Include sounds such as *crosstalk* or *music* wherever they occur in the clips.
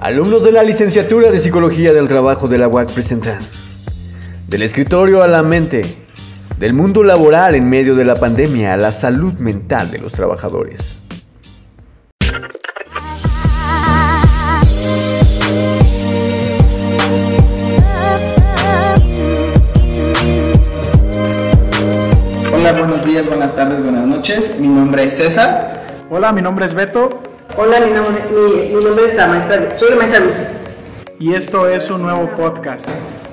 Alumnos de la licenciatura de Psicología del Trabajo de la UAC presentan Del escritorio a la mente, del mundo laboral en medio de la pandemia a la salud mental de los trabajadores. Hola, buenos días, buenas tardes, buenas noches. Mi nombre es César. Hola, mi nombre es Beto Hola, mi nombre, mi, mi nombre es la maestra, soy la maestra Lucy. y esto es un nuevo podcast.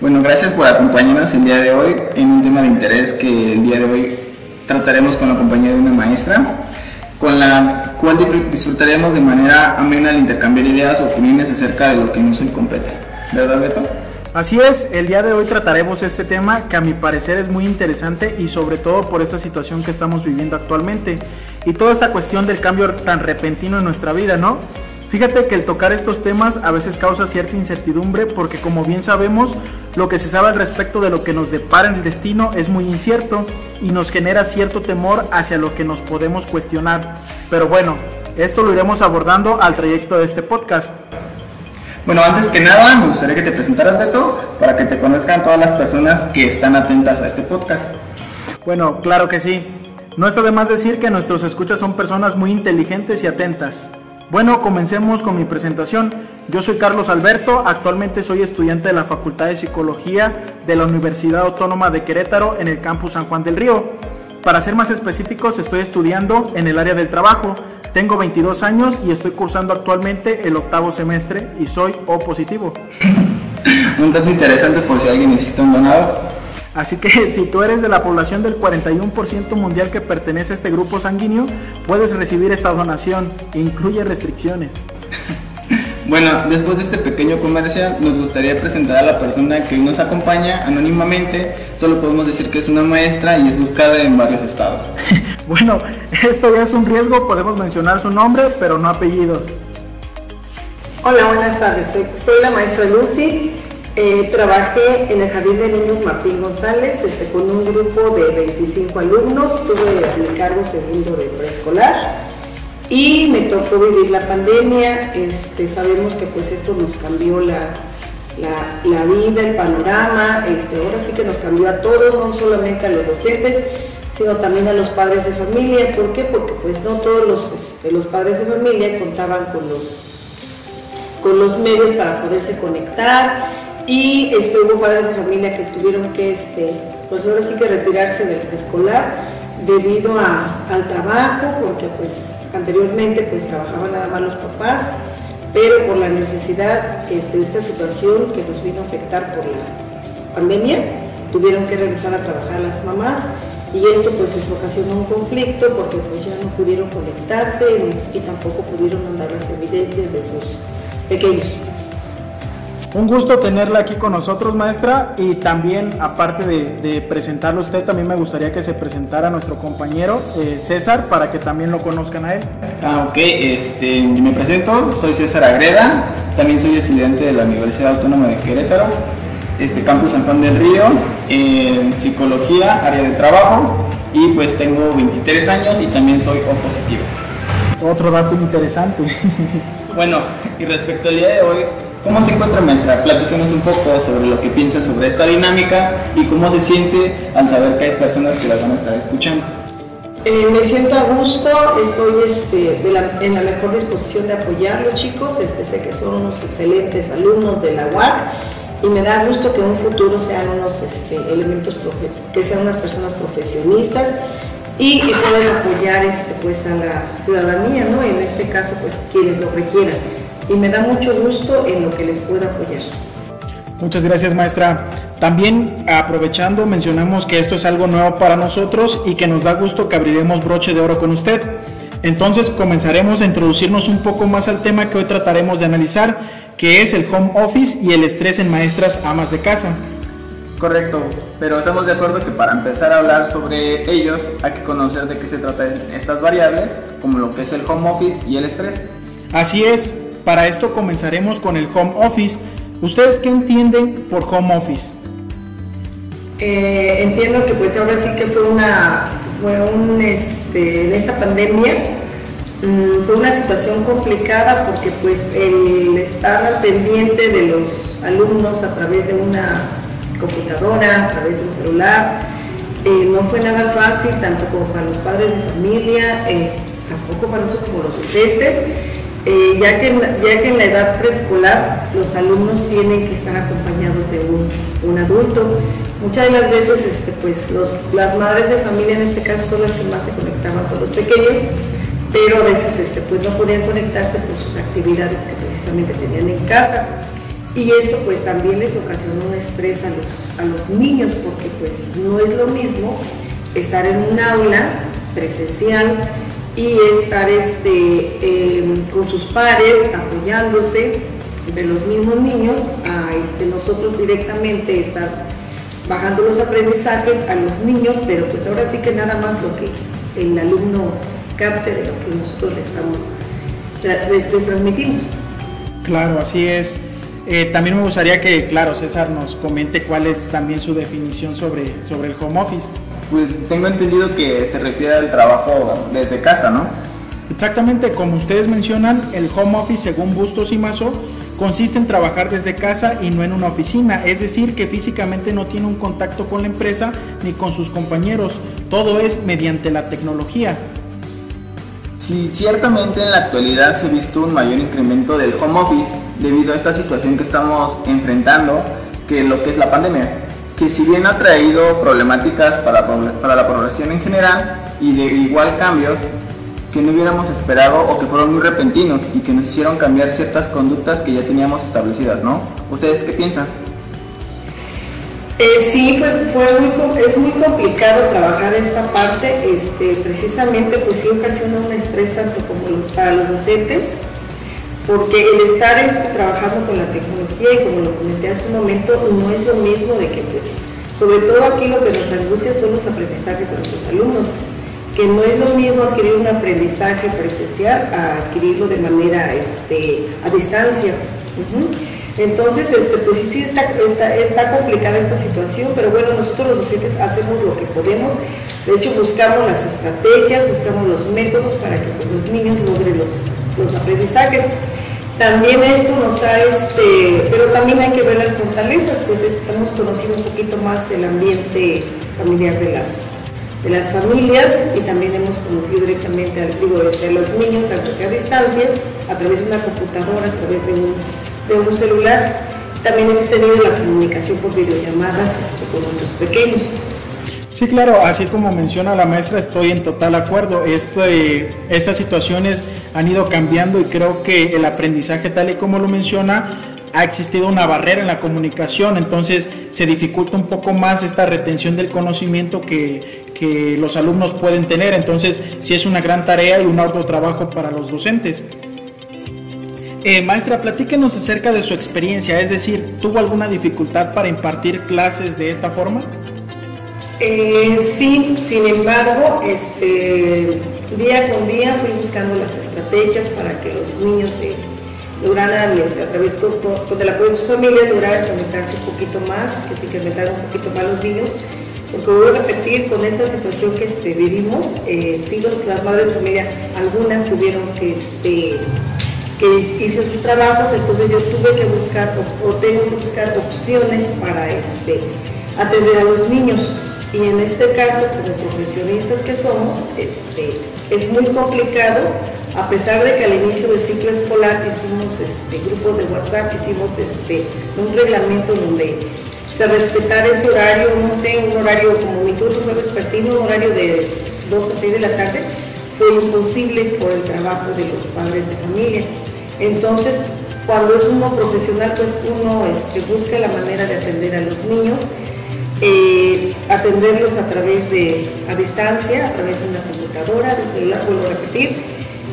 Bueno, gracias por acompañarnos el día de hoy en un tema de interés que el día de hoy trataremos con la compañía de una maestra, con la cual disfr- disfrutaremos de manera amena al intercambiar ideas o opiniones acerca de lo que nos compete. ¿Verdad, Beto? Así es, el día de hoy trataremos este tema que a mi parecer es muy interesante y sobre todo por esta situación que estamos viviendo actualmente y toda esta cuestión del cambio tan repentino en nuestra vida, ¿no? Fíjate que el tocar estos temas a veces causa cierta incertidumbre porque como bien sabemos, lo que se sabe al respecto de lo que nos depara en el destino es muy incierto y nos genera cierto temor hacia lo que nos podemos cuestionar. Pero bueno, esto lo iremos abordando al trayecto de este podcast. Bueno, antes que nada, me gustaría que te presentaras, Beto, para que te conozcan todas las personas que están atentas a este podcast. Bueno, claro que sí. No está de más decir que nuestros escuchas son personas muy inteligentes y atentas. Bueno, comencemos con mi presentación. Yo soy Carlos Alberto, actualmente soy estudiante de la Facultad de Psicología de la Universidad Autónoma de Querétaro en el campus San Juan del Río. Para ser más específicos, estoy estudiando en el área del trabajo. Tengo 22 años y estoy cursando actualmente el octavo semestre y soy O positivo. Un dato interesante por si alguien necesita un donado. Así que *laughs* si tú eres de la población del 41% mundial que pertenece a este grupo sanguíneo, puedes recibir esta donación. Incluye restricciones. Bueno, después de este pequeño comercial, nos gustaría presentar a la persona que hoy nos acompaña anónimamente. Solo podemos decir que es una maestra y es buscada en varios estados. *laughs* Bueno, esto ya es un riesgo, podemos mencionar su nombre, pero no apellidos. Hola, buenas tardes. Soy, la maestra Lucy. Eh, trabajé en el Jardín de Niños Martín González este, con un grupo de 25 alumnos. Tuve mi cargo segundo de preescolar y me tocó vivir la pandemia. Este, sabemos que pues esto nos cambió la, la, vida, el panorama. Este, ahora sí que nos cambió a todos, no solamente a los docentes, sino también a los padres de familia. ¿Por qué? Porque pues no todos los, este, los padres de familia contaban con los con los medios para poderse conectar y este, hubo padres de familia que tuvieron que, este, pues ahora sí que retirarse del preescolar debido a- al trabajo, porque pues anteriormente pues trabajaban nada más los papás, pero por la necesidad este, de esta situación que nos vino a afectar por la pandemia, tuvieron que regresar a trabajar las mamás y esto pues les ocasionó un conflicto porque pues ya no pudieron conectarse y, y tampoco pudieron mandar las evidencias de sus pequeños. Un gusto tenerla aquí con nosotros, maestra, y también, aparte de, de presentarlo a usted, también me gustaría que se presentara nuestro compañero eh, César, para que también lo conozcan a él. Ah, ok, este, me presento, soy César Agreda, también soy estudiante de la Universidad Autónoma de Querétaro, este, Campus San Juan del Río, en psicología, área de trabajo, y pues tengo 23 años y también soy O positivo. Otro dato interesante. Bueno, y respecto al día de hoy, ¿cómo se encuentra maestra? Platícanos un poco sobre lo que piensa sobre esta dinámica y cómo se siente al saber que hay personas que la van a estar escuchando. Eh, me siento a gusto, estoy este, de en la mejor disposición de apoyarlos chicos, este, sé que son unos excelentes alumnos de la UAC y me da gusto que en un futuro sean unos este, elementos, que sean unas personas profesionistas y que puedan apoyar este, pues, a la ciudadanía, ¿no? en este caso pues quienes lo requieran. Y me da mucho gusto en lo que les pueda apoyar. Muchas gracias, maestra. También aprovechando, mencionamos que esto es algo nuevo para nosotros y que nos da gusto que abriremos broche de oro con usted. Entonces comenzaremos a introducirnos un poco más al tema que hoy trataremos de analizar, que es el home office y el estrés en maestras amas de casa. Correcto, pero estamos de acuerdo que para empezar a hablar sobre ellos hay que conocer de qué se tratan estas variables, como lo que es el home office y el estrés. Así es, para esto comenzaremos con el home office. ¿Ustedes qué entienden por home office? Eh, entiendo que pues ahora sí que fue una fue un este en esta pandemia Mm, fue una situación complicada porque pues el estar al pendiente de los alumnos a través de una computadora, a través de un celular, eh, no fue nada fácil, tanto como para los padres de familia, eh, tampoco para nosotros como los docentes, eh, ya, que, ya que en la edad preescolar los alumnos tienen que estar acompañados de un, adulto. Muchas de las veces este, pues, las madres de familia en este caso son las que más se conectaban con los pequeños, pero a veces este, pues, no podían conectarse por sus actividades que precisamente tenían en casa. Y esto pues también les ocasionó un estrés a los, a los niños porque pues no es lo mismo estar en un aula presencial y estar este, em, con sus pares apoyándose de los mismos niños a este, nosotros directamente estar bajando los aprendizajes a los niños, pero pues ahora sí que nada más lo que el alumno capte de lo que nosotros le estamos, les transmitimos. Claro, así es. Eh, también me gustaría que, claro, César nos comente cuál es también su definición sobre, sobre el home office. Pues tengo entendido que se refiere al trabajo desde casa, ¿no? Exactamente, como ustedes mencionan, el home office, según Bustos y Mazo, consiste en trabajar desde casa y no en una oficina, es decir, que físicamente no tiene un contacto con la empresa ni con sus compañeros, todo es mediante la tecnología. Sí, ciertamente en la actualidad se ha visto un mayor incremento del home office debido a esta situación que estamos enfrentando, que lo que es la pandemia, que si bien ha traído problemáticas para, para la población en general y de igual cambios que no hubiéramos esperado o que fueron muy repentinos y que nos hicieron cambiar ciertas conductas que ya teníamos establecidas, ¿no? ¿Ustedes qué piensan? Eh, sí, fue, fue muy, es muy complicado trabajar esta parte, este, precisamente pues sí ocasiona un estrés tanto como para los docentes porque el estar este, trabajando con la tecnología y como lo comenté hace un momento, no es lo mismo de que pues, sobre todo aquí lo que nos angustia son los aprendizajes de nuestros alumnos, que no es lo mismo adquirir un aprendizaje presencial a adquirirlo de manera este, a distancia. Entonces, este, pues sí, está, está, está, complicada esta situación, pero bueno, nosotros los docentes hacemos lo que podemos. De hecho, buscamos las estrategias, buscamos los métodos para que pues, los niños logren los, los aprendizajes. También esto nos ha, este, pero también hay que ver las fortalezas, pues estamos conociendo un poquito más el ambiente familiar de las, de las familias y también hemos conocido directamente al digo, desde los niños a, a distancia, a través de una computadora, a través de un, de un celular. También hemos tenido la comunicación por videollamadas este, con nuestros pequeños. Sí, claro, así como menciona la maestra, estoy en total acuerdo. Este, estas situaciones han ido cambiando y creo que el aprendizaje, tal y como lo menciona, ha existido una barrera en la comunicación, entonces se dificulta un poco más esta retención del conocimiento que, que los alumnos pueden tener. Entonces, sí es una gran tarea y un arduo trabajo para los docentes. Eh, maestra, platíquenos acerca de su experiencia, es decir, ¿tuvo alguna dificultad para impartir clases de esta forma? Eh, sí, sin embargo, este, día con día fui buscando las estrategias para que los niños se lograran, este, a través con el apoyo de sus familias, lograran conectarse un poquito más, que se incrementaran un poquito más los niños. Porque voy a repetir, con esta situación que este, vivimos, eh, sí, las madres de familia, algunas tuvieron que, este, que a sus trabajos, entonces yo tuve que buscar o, tengo que buscar opciones para este, atender a los niños. Y en este caso, como profesionistas que somos, este, es muy complicado, a pesar de que al inicio del ciclo escolar hicimos este, grupos de WhatsApp, hicimos este, un reglamento donde se respetara ese horario, no sé, un horario como mi turno fue vespertino, un horario de 2 a 6 de la tarde, fue imposible por el trabajo de los padres de familia. Entonces, cuando es uno profesional, pues uno este, busca la manera de atender a los niños eh, atenderlos a través de, a distancia, a través de una computadora, de un celular, vuelvo a repetir.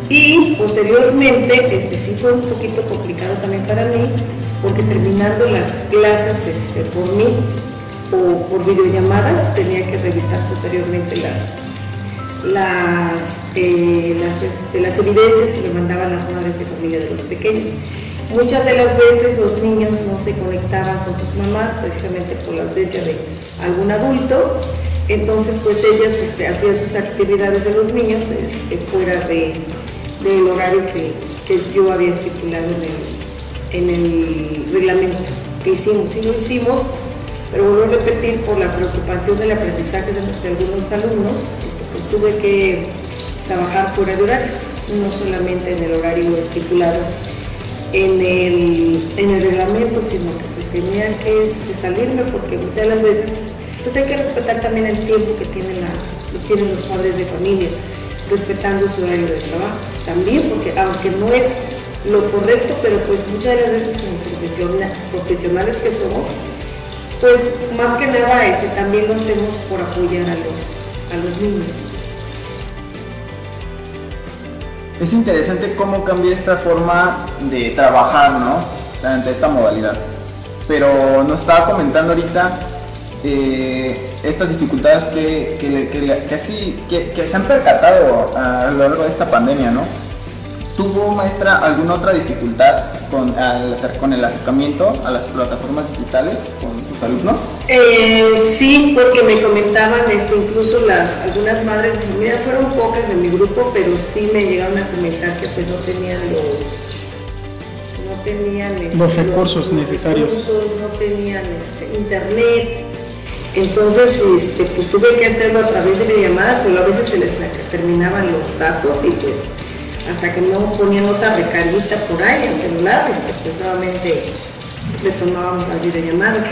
Y posteriormente, este sí fue un poquito complicado también para mí, porque terminando las clases este, por mí o por videollamadas, tenía que revisar posteriormente las, las, eh, este, las evidencias que me mandaban las madres de familia de los pequeños. Muchas de las veces los niños no se conectaban con sus mamás precisamente por la ausencia de algún adulto, entonces pues ellas este, hacían sus actividades de los niños este, fuera de, del horario que, que yo había estipulado en el, en el reglamento que hicimos. Sí lo hicimos, pero vuelvo a repetir, por la preocupación del aprendizaje de, algunos alumnos, tuve que trabajar fuera de horario, no solamente en el horario estipulado en el, en el reglamento, sino que pues, tenía que este, salirme porque muchas de las veces pues hay que respetar también el tiempo que tienen, tienen los padres de familia, respetando su horario de trabajo. También porque aunque no es lo correcto, pero pues muchas de las veces como profesionales que somos, pues más que nada este, también lo hacemos por apoyar a los, a los niños. Es interesante cómo cambia esta forma de trabajar, ¿no? Ante esta modalidad. Pero nos estaba comentando ahorita eh, estas dificultades que, que, así, que, se han percatado a lo largo de esta pandemia, ¿no? ¿Tuvo, maestra, alguna otra dificultad con, con el acercamiento a las plataformas digitales con sus alumnos? Eh, sí, porque me comentaban este, incluso las algunas madres, mira, fueron pocas de mi grupo, pero sí me llegaron a comentar que pues no tenían los no tenían este, los recursos necesarios, no tenían este, internet, entonces este, pues, tuve que hacerlo a través de videollamadas, pero a veces se les terminaban los datos y pues hasta que no ponían otra recarguita por ahí en celular, este, pues nuevamente retomábamos las videollamadas.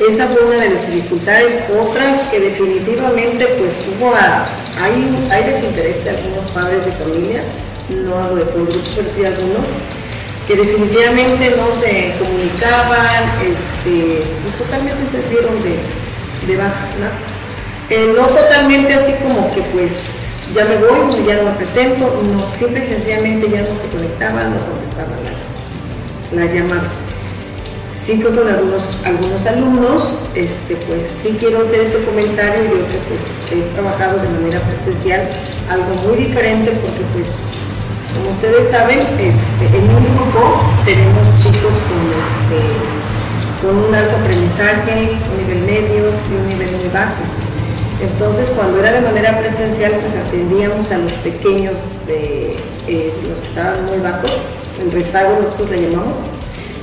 Esa fue una de las dificultades. Otras que definitivamente pues hubo, hay, hay desinterés de algunos padres de familia, no hablo de todo pero sí algunos, que definitivamente no se comunicaban, este, pues totalmente se dieron de, de baja, ¿no? Eh, no totalmente así como que pues ya me voy, ya no me presento, no, simple y sencillamente ya no se conectaban, no contestaban las, llamadas. Sí con algunos, algunos alumnos, este, pues sí quiero hacer este comentario, yo que pues este, he trabajado de manera presencial, algo muy diferente porque pues como ustedes saben, este, en un grupo tenemos chicos con, este, con un alto aprendizaje, un nivel medio y un nivel muy bajo. Entonces, cuando era de manera presencial, pues atendíamos a los pequeños, de, eh, los que estaban muy bajos, en rezago nosotros le llamamos,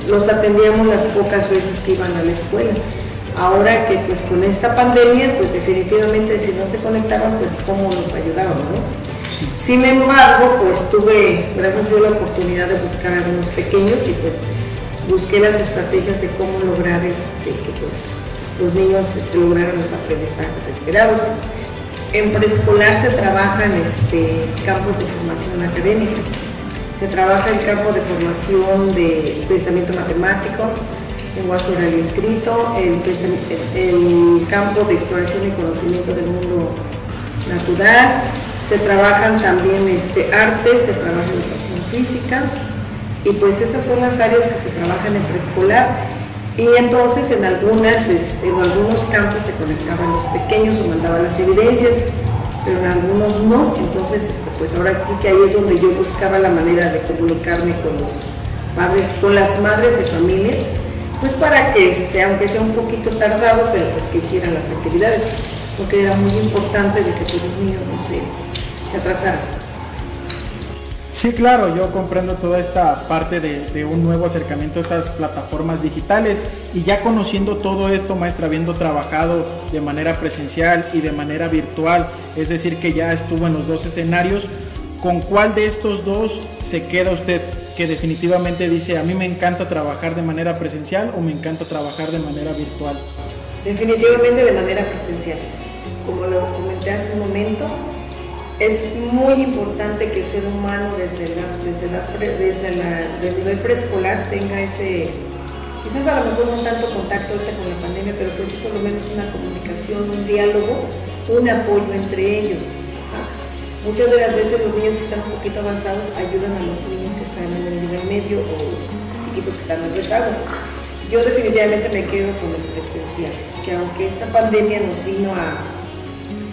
los atendíamos las pocas veces que iban a la escuela. Ahora que pues con esta pandemia, pues definitivamente si no se conectaban, pues cómo nos ayudaban, ¿no? Sin embargo, pues tuve, gracias a Dios, la oportunidad de buscar a algunos pequeños y pues busqué las estrategias de cómo lograr este, que pues los niños se lograran los aprendizajes esperados. En preescolar se trabajan este, campos de formación académica, se trabaja el campo de formación de pensamiento matemático, lenguaje oral y escrito, el, campo de exploración y conocimiento del mundo natural, se trabajan también este, arte, se trabaja educación física, y pues esas son las áreas que se trabajan en preescolar y entonces en, algunas, este, en algunos campos se conectaban los pequeños o mandaban las evidencias, pero en algunos no. Entonces, este, pues ahora sí que ahí es donde yo buscaba la manera de comunicarme con los padres, con las madres de familia, pues para que, este, aunque sea un poquito tardado, pero pues que hicieran las actividades, porque era muy importante de que todos los niños no se, se atrasaran. Sí, claro, yo comprendo toda esta parte de, un nuevo acercamiento a estas plataformas digitales y ya conociendo todo esto, maestra, habiendo trabajado de manera presencial y de manera virtual, es decir, que ya estuvo en los dos escenarios, ¿con cuál de estos dos se queda usted? Que definitivamente dice, a mí me encanta trabajar de manera presencial o me encanta trabajar de manera virtual. Definitivamente de manera presencial. Como lo comenté hace un momento, es muy importante que el ser humano desde, desde, el nivel preescolar tenga ese, quizás a lo mejor no tanto contacto ahorita con la pandemia, pero por lo menos una comunicación, un diálogo, un apoyo entre ellos. Muchas de las veces los niños que están un poquito avanzados ayudan a los niños que están en el nivel medio o los chiquitos que están en el rezago. Yo definitivamente me quedo con el presencial, que aunque esta pandemia nos vino a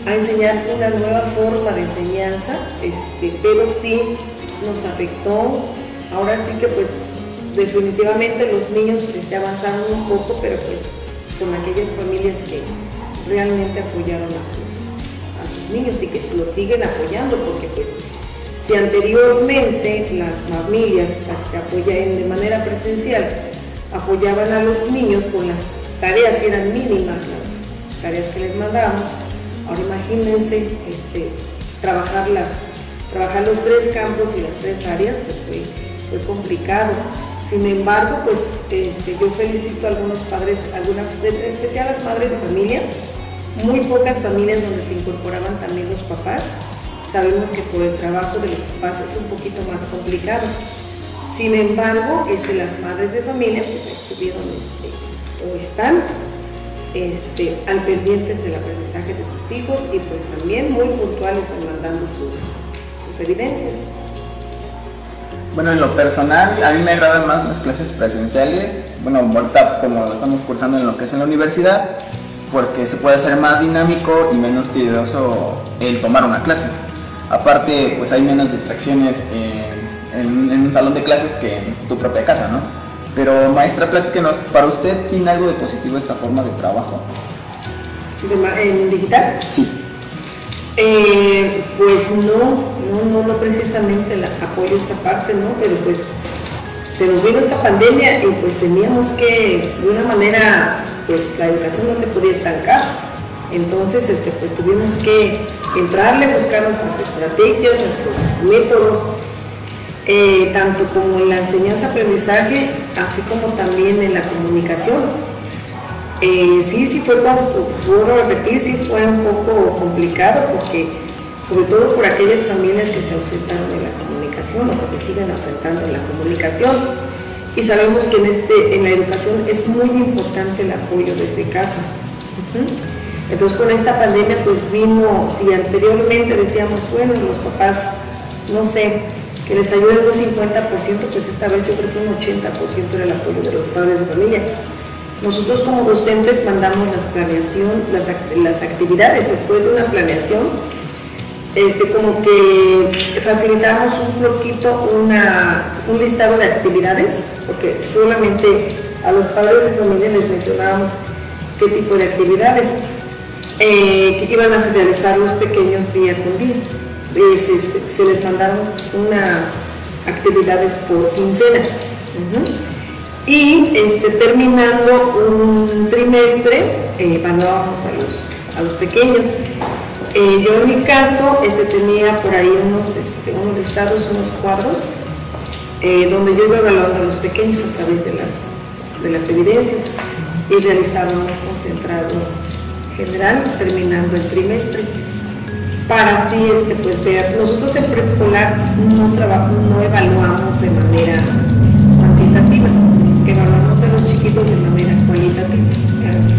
a enseñar una nueva forma de enseñanza, este, pero sí nos afectó. Ahora sí que pues definitivamente los niños este, avanzaron un poco, pero pues con aquellas familias que realmente apoyaron a sus, a sus niños y que se los siguen apoyando, porque pues Si anteriormente las familias las que apoyan de manera presencial apoyaban a los niños con las tareas, eran mínimas las tareas que les mandábamos, ahora imagínense este, trabajar, trabajar los tres campos y las tres áreas, pues fue, fue complicado. Sin embargo, pues este, yo felicito a algunos padres, algunas, en especial las madres de familia, muy pocas familias donde se incorporaban también los papás. Sabemos que por el trabajo de los papás es un poquito más complicado. Sin embargo, este, las madres de familia pues, estuvieron este, o están este, al pendientes del aprendizaje de sus hijos y pues también muy puntuales en mandando sus, sus evidencias. Bueno, en lo personal, a mí me agradan más las clases presenciales. Bueno, ahorita como lo estamos cursando en lo que es en la universidad, porque se puede hacer más dinámico y menos tedioso el tomar una clase. Aparte, pues hay menos distracciones en, un salón de clases que en tu propia casa, ¿no? Pero maestra, platíquenos, ¿para usted tiene algo de positivo esta forma de trabajo? ¿En digital? Sí. Eh, pues no, no, no, precisamente la, apoyo esta parte, ¿no? Pero pues se nos vino esta pandemia y pues teníamos que, de una manera, pues la educación no se podía estancar. Entonces, este, pues tuvimos que entrarle, buscar nuestras estrategias, nuestros métodos, eh, tanto como en la enseñanza-aprendizaje, así como también en la comunicación. Eh, sí, sí fue, puedo repetir, sí fue un poco complicado porque, sobre todo por aquellas familias que se ausentaron de la comunicación o que se siguen ausentando de la comunicación. Y sabemos que en, este, en la educación es muy importante el apoyo desde casa. Entonces con esta pandemia pues vino, si anteriormente decíamos, bueno, los papás, no sé, que les ayuden un 50%, pues esta vez yo creo que un 80% era el apoyo de los padres de familia. Nosotros como docentes mandamos las planeación, las, las actividades después de una planeación, este, como que facilitamos un poquito una, un listado de actividades, porque solamente a los padres de familia les mencionábamos qué tipo de actividades eh, que iban a realizar los pequeños día con día. Este, se les mandaron unas actividades por quincena. Y este, terminando un trimestre, eh, evaluábamos a los, a los pequeños. Eh, yo en mi caso este, tenía por ahí unos, este, unos listados, unos cuadros, eh, donde yo iba evaluando a los pequeños a través de las, de las evidencias y realizaba un concentrado general terminando el trimestre para así este, pues, ver, nosotros en preescolar no, no evaluamos de manera cuantitativa, evaluamos a los chiquitos de manera cualitativa,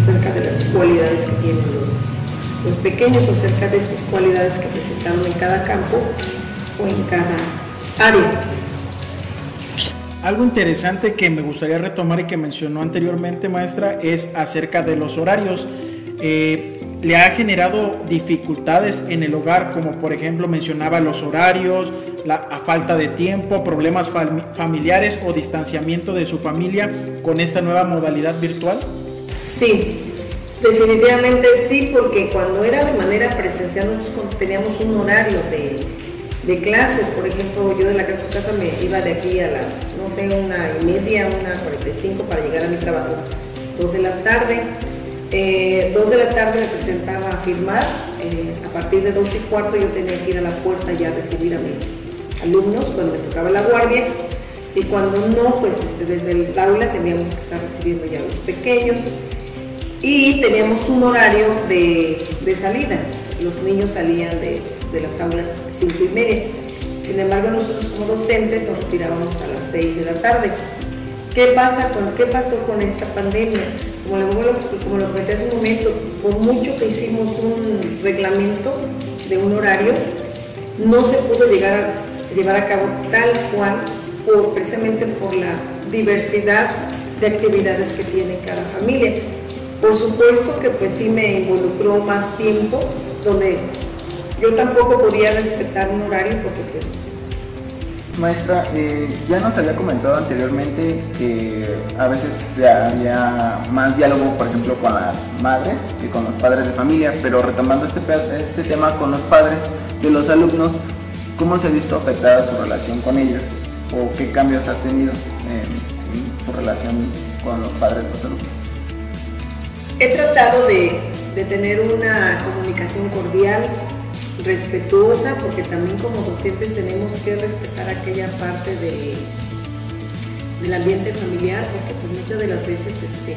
acerca de las cualidades que tienen los, los pequeños acerca de sus cualidades que presentaron en cada campo o en cada área. Algo interesante que me gustaría retomar y que mencionó anteriormente, maestra, es acerca de los horarios. Eh, le ha generado dificultades en el hogar, como por ejemplo mencionaba los horarios, la falta de tiempo, problemas familiares o distanciamiento de su familia con esta nueva modalidad virtual? Sí, definitivamente sí, porque cuando era de manera presencial nosotros teníamos un horario de, de clases, por ejemplo, yo de la casa a casa me iba de aquí a las, no sé, una y media, una 45 para llegar a mi trabajo, dos de la tarde eh, dos de la tarde me presentaba a firmar, eh, a partir de dos y cuarto yo tenía que ir a la puerta ya a recibir a mis alumnos cuando me tocaba la guardia. Y cuando no, pues este, desde el aula teníamos que estar recibiendo ya a los pequeños. Y teníamos un horario de, salida, los niños salían de, las aulas cinco y media, sin embargo nosotros como docentes nos retirábamos a las seis de la tarde. ¿Qué, pasa con, ¿Qué pasó con esta pandemia? Como lo, como lo comenté hace un momento, por mucho que hicimos un reglamento de un horario, no se pudo llegar a llevar a cabo tal cual, por, precisamente por la diversidad de actividades que tiene cada familia. Por supuesto que pues sí me involucró más tiempo, donde yo tampoco podía respetar un horario porque pues Maestra, eh, ya nos había comentado anteriormente que a veces había más diálogo, por ejemplo, con las madres que con los padres de familia, pero retomando este, este tema con los padres de los alumnos, ¿cómo se ha visto afectada su relación con ellos? ¿O qué cambios ha tenido en, su relación con los padres de los alumnos? He tratado de, de tener una comunicación cordial, respetuosa, porque también como docentes tenemos que respetar aquella parte de, del ambiente familiar, porque pues muchas de las veces este,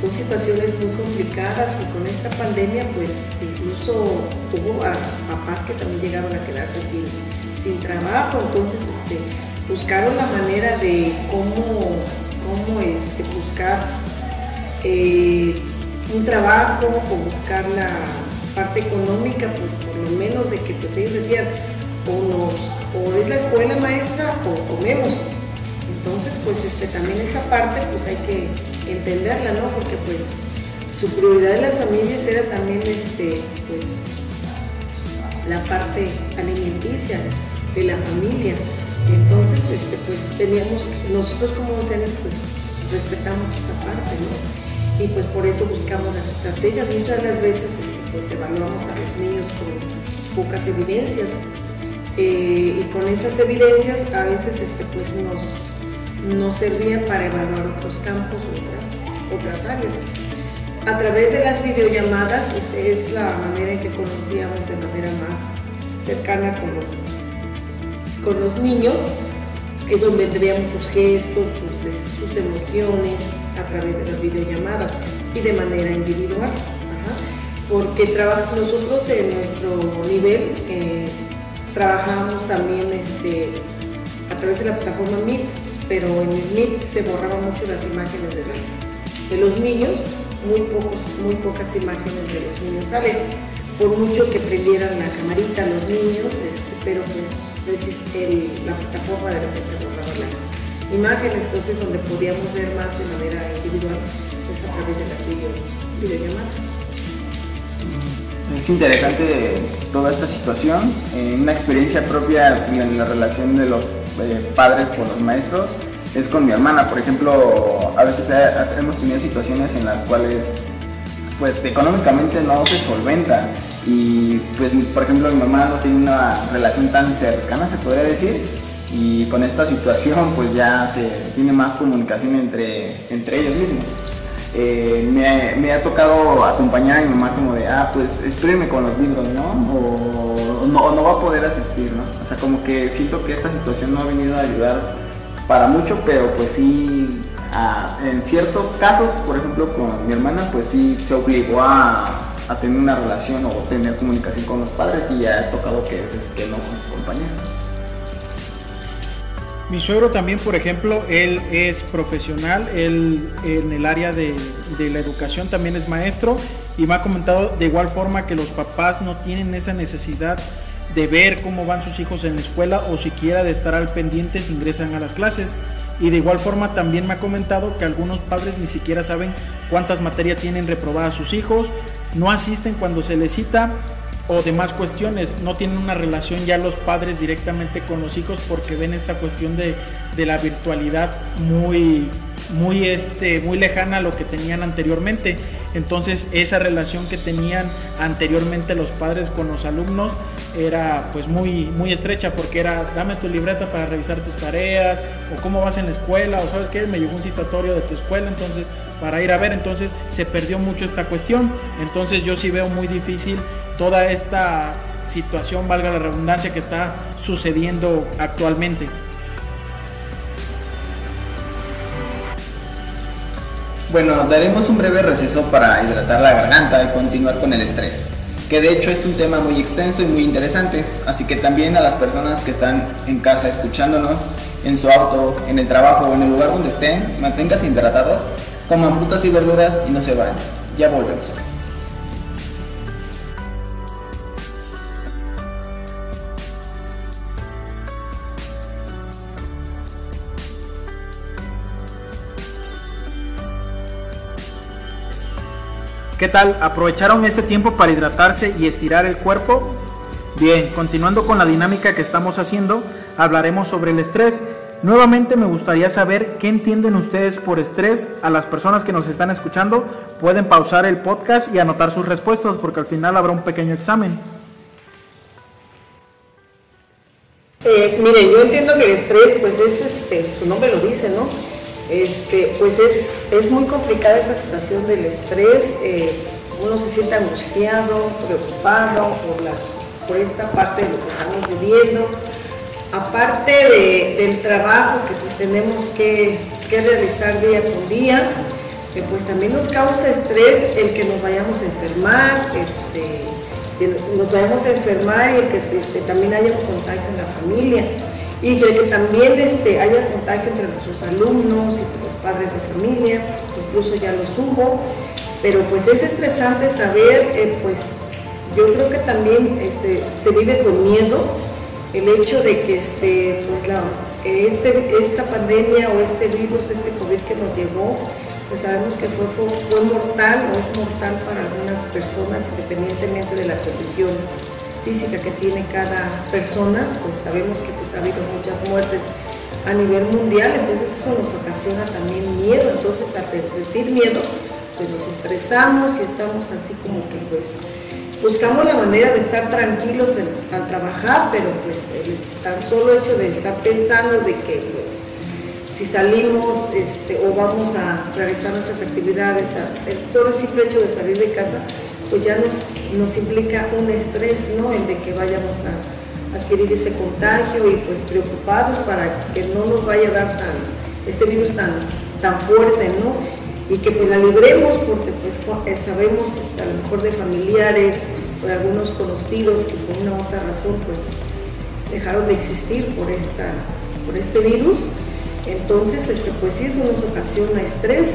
son situaciones muy complicadas y con esta pandemia pues incluso hubo papás que también llegaron a quedarse sin, sin trabajo, entonces este, buscaron la manera de cómo, cómo este, buscar eh, un trabajo o buscar la parte económica, pues por lo menos de que pues ellos decían, o, o es la escuela maestra o comemos. Entonces, pues este, también esa parte pues hay que entenderla, ¿no? Porque pues su prioridad de las familias era también este, pues la parte alimenticia de la familia. Entonces, este, pues teníamos, nosotros como docentes, pues respetamos esa parte, ¿no? y pues por eso buscamos las estrategias. Muchas de las veces este, pues evaluamos a los niños con pocas evidencias eh, y con esas evidencias a veces este, pues nos, nos servían para evaluar otros campos, otras, otras áreas. A través de las videollamadas este, es la manera en que conocíamos de manera más cercana con los, con los niños, es donde veíamos sus gestos, sus, sus emociones, a través de las videollamadas y de manera individual. Porque nosotros en nuestro nivel eh, trabajamos también este, a través de la plataforma Meet, pero en el Meet se borraban mucho las imágenes de, los niños, muy, pocos, muy pocas imágenes de los niños salen, por mucho que prendieran la camarita los niños, este, pero pues el, la plataforma de repente borraba las imágenes, entonces donde podíamos ver más de manera individual es a través de las videollamadas. Es interesante toda esta situación, eh, una experiencia propia en la relación de los eh, padres con los maestros es con mi hermana, por ejemplo, a veces hemos tenido situaciones en las cuales pues económicamente no se solventa y pues por ejemplo mi mamá no tiene una relación tan cercana se podría decir y con esta situación pues ya se tiene más comunicación entre, entre ellos mismos. Eh, me, ha tocado acompañar a mi mamá como de, ah, pues espérenme con los libros, ¿no? O no, va a poder asistir, ¿no? O sea, como que siento que esta situación no ha venido a ayudar para mucho, pero pues sí, en ciertos casos, por ejemplo con mi hermana, pues sí se obligó a, tener una relación o tener comunicación con los padres y ya ha tocado que que no con sus compañeros. Mi suegro también, por ejemplo, él es profesional, él en el área de, la educación también es maestro y me ha comentado de igual forma que los papás no tienen esa necesidad de ver cómo van sus hijos en la escuela o siquiera de estar al pendiente si ingresan a las clases. Y de igual forma también me ha comentado que algunos padres ni siquiera saben cuántas materias tienen reprobadas sus hijos, no asisten cuando se les cita o demás cuestiones. No tienen una relación ya los padres directamente con los hijos porque ven esta cuestión de, de la virtualidad muy, muy, este, muy lejana a lo que tenían anteriormente. Entonces esa relación que tenían anteriormente los padres con los alumnos era pues muy, muy estrecha porque era dame tu libreta para revisar tus tareas o cómo vas en la escuela o sabes qué, me llegó un citatorio de tu escuela, entonces para ir a ver, entonces se perdió mucho esta cuestión. Entonces yo sí veo muy difícil toda esta situación, valga la redundancia, que está sucediendo actualmente. Bueno, daremos un breve receso para hidratar la garganta y continuar con el estrés, que de hecho es un tema muy extenso y muy interesante, así que también a las personas que están en casa escuchándonos, en su auto, en el trabajo o en el lugar donde estén, manténganse hidratados, coman frutas y verduras y no se vayan. Ya volvemos. ¿Qué tal? ¿Aprovecharon ese tiempo para hidratarse y estirar el cuerpo? Bien, continuando con la dinámica que estamos haciendo, hablaremos sobre el estrés. Nuevamente me gustaría saber qué entienden ustedes por estrés. A las personas que nos están escuchando pueden pausar el podcast y anotar sus respuestas porque al final habrá un pequeño examen. Eh, mire, yo entiendo que el estrés, pues es, este, su nombre lo dice, ¿no? Este, pues es, es muy complicada esta situación del estrés. Eh, uno se siente angustiado, preocupado por, la, por esta parte de lo que estamos viviendo. Aparte del trabajo que pues tenemos que, que realizar día con día, que pues también nos causa estrés el que nos vayamos a enfermar, este, que nos vayamos a enfermar y que este, también haya un contagio en la familia y que, también este, haya contagio entre nuestros alumnos y los padres de familia, incluso ya los hubo, pero pues es estresante saber, eh, pues yo creo que también este, se vive con miedo el hecho de que este, pues la, este, esta pandemia o este virus, este COVID que nos llegó, pues sabemos que fue, fue, mortal o es mortal para algunas personas independientemente de la condición física que tiene cada persona, pues sabemos que pues, ha habido muchas muertes a nivel mundial, entonces eso nos ocasiona también miedo, entonces al sentir miedo, pues nos estresamos y estamos así como que pues buscamos la manera de estar tranquilos al trabajar, pero pues el tan solo hecho de estar pensando de que pues si salimos este, o vamos a realizar nuestras actividades, el solo simple hecho de salir de casa, pues ya nos, nos implica un estrés, ¿no? El de que vayamos a adquirir ese contagio y pues preocupados para que no nos vaya a dar tan, este virus tan, tan fuerte, ¿no? Y que pues la libremos porque pues eh, sabemos este, a lo mejor de familiares o de algunos conocidos que por una u otra razón pues dejaron de existir por, esta, por este virus entonces, este, pues sí, eso nos ocasiona estrés.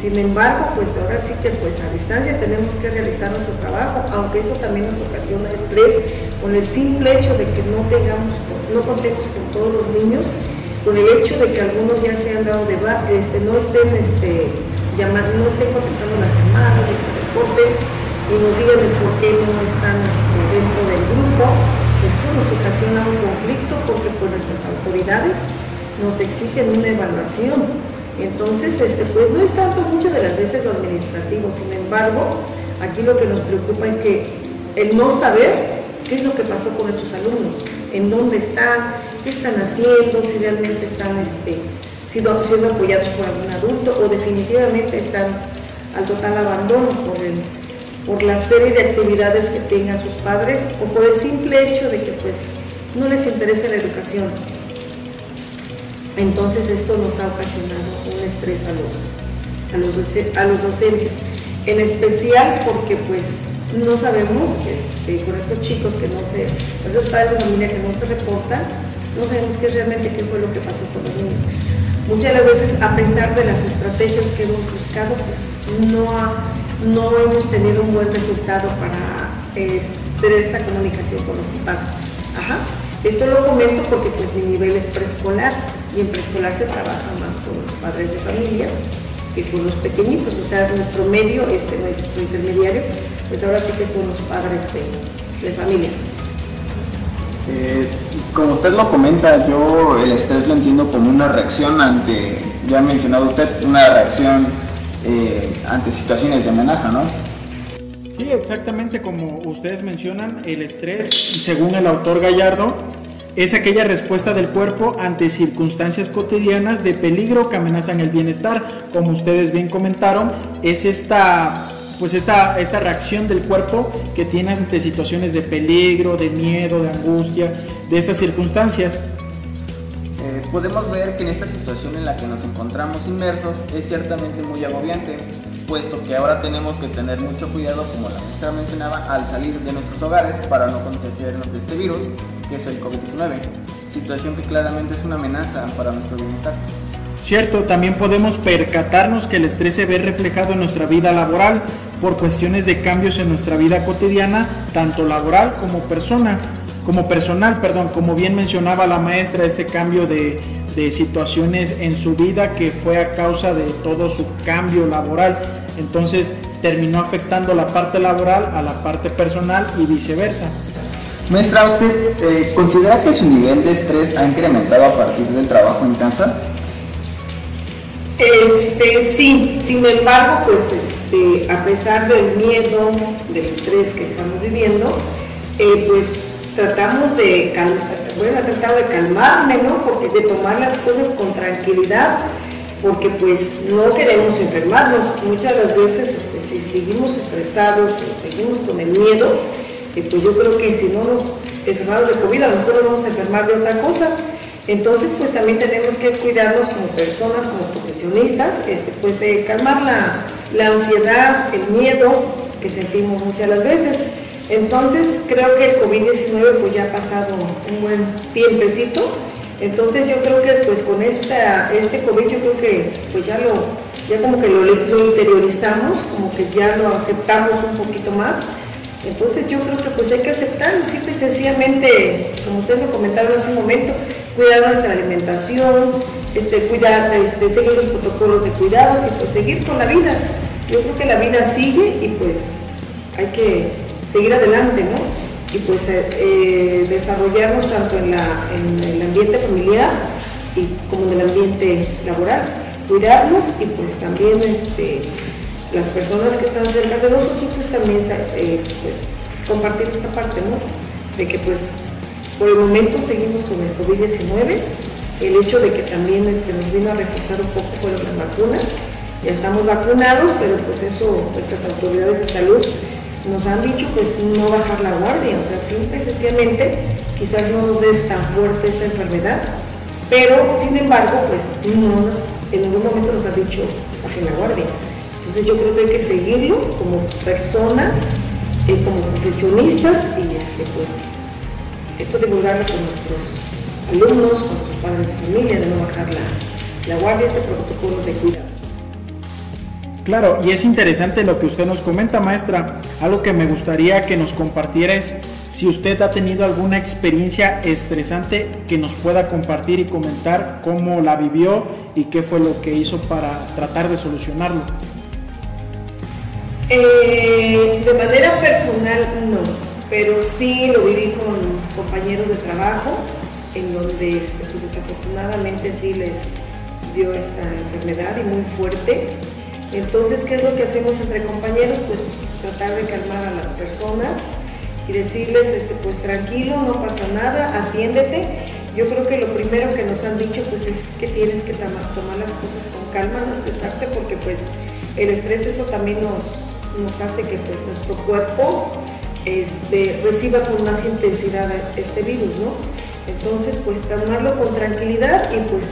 Sin embargo, pues ahora sí que pues a distancia tenemos que realizar nuestro trabajo, aunque eso también nos ocasiona estrés con el simple hecho de que no tengamos, no contemos con todos los niños, con el hecho de que algunos ya se han dado de este, no estén este, llamando, no estén contestando las llamadas, este reporte, y nos digan por qué no están este, dentro del grupo, eso nos ocasiona un conflicto porque pues nuestras autoridades nos exigen una evaluación. Entonces, este, pues no es tanto mucho de las veces lo administrativo, sin embargo, aquí lo que nos preocupa es que el no saber qué es lo que pasó con nuestros alumnos, en dónde están, qué están haciendo, si realmente están este, siendo, siendo apoyados por algún adulto o definitivamente están al total abandono por, el, por la serie de actividades que tengan sus padres o por el simple hecho de que pues no les interesa la educación. Entonces esto nos ha ocasionado un estrés a los, a los, a los docentes, en especial porque pues no sabemos, este, con estos chicos que no se, estos padres de familia que no se reportan, no sabemos qué realmente qué fue lo que pasó con los niños. Muchas de veces, a pesar de las estrategias que hemos buscado, pues no, no hemos tenido un buen resultado para tener esta comunicación con los papás. Ajá. Esto lo comento porque pues mi nivel es preescolar y en preescolar se trabaja más con los padres de familia que con los pequeñitos, o sea, nuestro medio, este nuestro intermediario, pues ahora sí que son los padres de, familia. Eh, como usted lo comenta, yo el estrés lo entiendo como una reacción ante, ya ha mencionado usted, una reacción eh, ante situaciones de amenaza, ¿no? Sí, exactamente como ustedes mencionan, el estrés, según el autor Gallardo, es aquella respuesta del cuerpo ante circunstancias cotidianas de peligro que amenazan el bienestar. Como ustedes bien comentaron, es esta pues esta, esta reacción del cuerpo que tiene ante situaciones de peligro, de miedo, de angustia, de estas circunstancias. Eh, podemos ver que en esta situación en la que nos encontramos inmersos es ciertamente muy agobiante, puesto que ahora tenemos que tener mucho cuidado, como la maestra mencionaba, al salir de nuestros hogares para no contagiarnos de este virus que es el COVID-19, situación que claramente es una amenaza para nuestro bienestar. Cierto, también podemos percatarnos que el estrés se ve reflejado en nuestra vida laboral por cuestiones de cambios en nuestra vida cotidiana, tanto laboral como persona, como personal, perdón, como bien mencionaba la maestra, este cambio de, de situaciones en su vida que fue a causa de todo su cambio laboral. Entonces terminó afectando la parte laboral a la parte personal y viceversa. Maestra, ¿usted eh, considera que su nivel de estrés ha incrementado a partir del trabajo en casa? Este, sí, sin embargo, pues este, a pesar del miedo, del estrés que estamos viviendo, eh, pues tratamos de bueno, tratado de calmarme, ¿no? Porque de tomar las cosas con tranquilidad, porque pues no queremos enfermarnos. Muchas de las veces este, si seguimos estresados o seguimos con el miedo, pues yo creo que si no nos enfermamos de COVID, a lo mejor nos vamos a enfermar de otra cosa. Entonces, pues también tenemos que cuidarnos como personas, como profesionistas, este, pues de calmar la, la ansiedad, el miedo que sentimos muchas las veces. Entonces, creo que el COVID-19 pues ya ha pasado un buen tiempecito. Entonces, yo creo que pues con esta, este COVID yo creo que pues ya lo, ya como que lo interiorizamos, como que ya lo aceptamos un poquito más. Entonces yo creo que pues hay que aceptarlo, simple y sencillamente, como ustedes lo comentaron hace un momento, cuidar nuestra alimentación, este, cuidar, este, seguir los protocolos de cuidados y pues seguir con la vida. Yo creo que la vida sigue y pues hay que seguir adelante, ¿no? Y pues eh, eh, desarrollarnos tanto en, la, en el ambiente familiar y como en el ambiente laboral. Cuidarnos y pues también este, las personas que están cerca de nosotros pues también eh, pues, compartir esta parte, ¿no? De que pues por el momento seguimos con el COVID-19, el hecho de que también que nos vino a reforzar un poco fueron las vacunas, ya estamos vacunados, pero pues eso nuestras autoridades de salud nos han dicho pues no bajar la guardia, o sea, simple y sencillamente quizás no nos dé tan fuerte esta enfermedad, pero sin embargo pues en ningún momento nos han dicho bajen la guardia. Entonces yo creo que hay que seguirlo como personas, eh, como profesionistas y este pues esto divulgarlo con nuestros alumnos, con sus padres de familia, de no bajar la, la guardia, este protocolo de cuidados. Claro, y es interesante lo que usted nos comenta, maestra. Algo que me gustaría que nos compartiera es si usted ha tenido alguna experiencia estresante que nos pueda compartir y comentar cómo la vivió y qué fue lo que hizo para tratar de solucionarlo. Eh, de manera personal no, pero sí lo viví con compañeros de trabajo, en donde este, pues, desafortunadamente sí les dio esta enfermedad y muy fuerte. Entonces, ¿qué es lo que hacemos entre compañeros? Pues tratar de calmar a las personas y decirles, este, pues tranquilo, no pasa nada, atiéndete. Yo creo que lo primero que nos han dicho pues es que tienes que tomar, las cosas con calma, no estresarte, porque pues el estrés eso también nos, nos hace que pues nuestro cuerpo este, reciba con más intensidad este virus, ¿no? Entonces, pues tomarlo con tranquilidad y pues